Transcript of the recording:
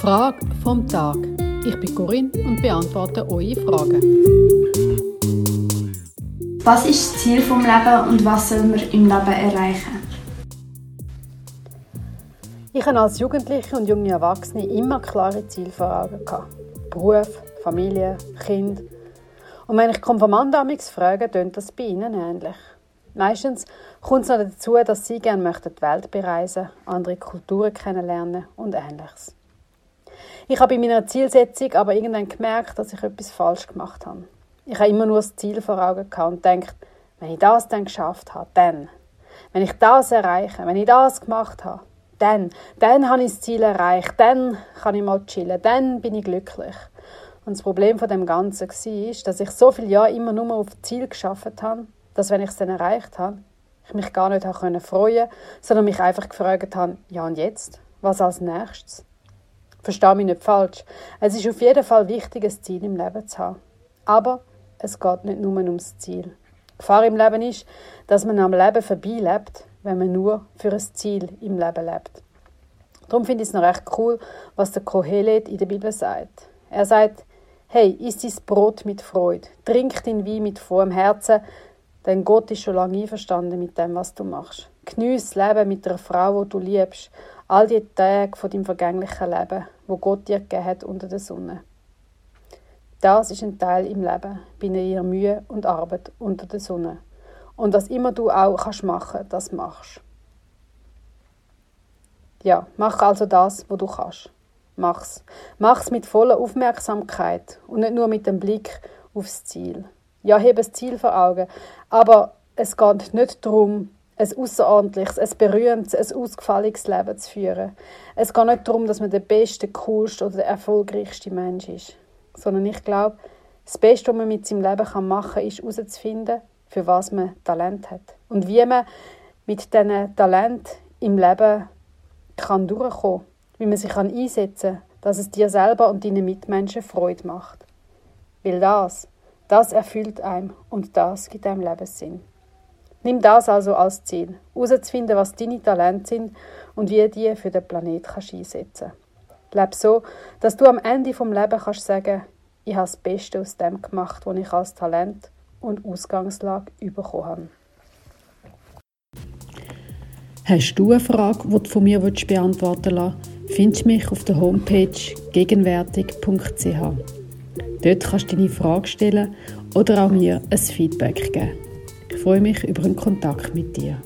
Frage vom Tag. Ich bin Corinne und beantworte eure Fragen. Was ist das Ziel vom Leben und was soll man im Leben erreichen? Ich habe als Jugendliche und junge Erwachsene immer klare Ziele vor Augen Beruf, Familie, Kind. Und wenn ich Konfirmanden frage, tönt das bei ihnen ähnlich. Meistens kommt es noch dazu, dass sie gerne möchten die Welt bereisen, andere Kulturen kennenlernen und Ähnliches. Ich habe bei meiner Zielsetzung aber irgendwann gemerkt, dass ich etwas falsch gemacht habe. Ich habe immer nur das Ziel vor Augen gehabt und denkt, wenn ich das dann geschafft habe, dann. Wenn ich das erreiche, wenn ich das gemacht habe, dann. Dann habe ich das Ziel erreicht, dann kann ich mal chillen, dann bin ich glücklich. Und das Problem von dem Ganzen war, dass ich so viele Jahre immer nur auf das Ziel geschafft habe, dass wenn ich es dann erreicht habe, ich mich gar nicht habe freuen sondern mich einfach gefragt habe, ja und jetzt? Was als nächstes? Verstehe mich nicht falsch. Es ist auf jeden Fall wichtig, ein Ziel im Leben zu haben. Aber es geht nicht nur ums Ziel. Die Gefahr im Leben ist, dass man am Leben vorbeilebt, wenn man nur für ein Ziel im Leben lebt. Darum finde ich es noch recht cool, was der Kohelet in der Bibel sagt. Er sagt, hey, isst dein Brot mit Freude, trink den Wein mit vollem Herzen, denn Gott ist schon lange einverstanden mit dem, was du machst. Geniess das Leben mit einer Frau, die du liebst, all die Tage von deinem vergänglichen Leben, wo Gott dir gegeben hat unter der Sonne. Das ist ein Teil im Leben, bei ihrer Mühe und Arbeit unter der Sonne. Und was immer du auch kannst machen, das machst. Ja, mach also das, wo du kannst. Mach's. Mach's mit voller Aufmerksamkeit und nicht nur mit dem Blick aufs Ziel. Ja, heb das Ziel vor Augen, aber es geht nicht darum, ein außerordentliches, ein berühmtes, ein ausgefallenes Leben zu führen. Es geht nicht darum, dass man der beste, coolste oder der erfolgreichste Mensch ist sondern ich glaube, das Beste, was man mit seinem Leben machen kann, ist herauszufinden, für was man Talent hat. Und wie man mit diesen Talent im Leben kann durchkommen kann. Wie man sich einsetzen kann, dass es dir selber und deinen Mitmenschen Freude macht. Weil das, das erfüllt einem und das gibt einem Lebenssinn. Nimm das also als Ziel, herauszufinden, was deine Talente sind und wie die für den Planet kannst einsetzen kannst. Lebe so, dass du am Ende vom Lebens kannst sagen, ich habe das Beste aus dem gemacht, was ich als Talent und Ausgangslage bekommen habe. Hast du eine Frage, die du von mir beantworten lassen findest du mich auf der Homepage gegenwärtig.ch. Dort kannst du deine Frage stellen oder auch mir ein Feedback geben. Ich freue mich über einen Kontakt mit dir.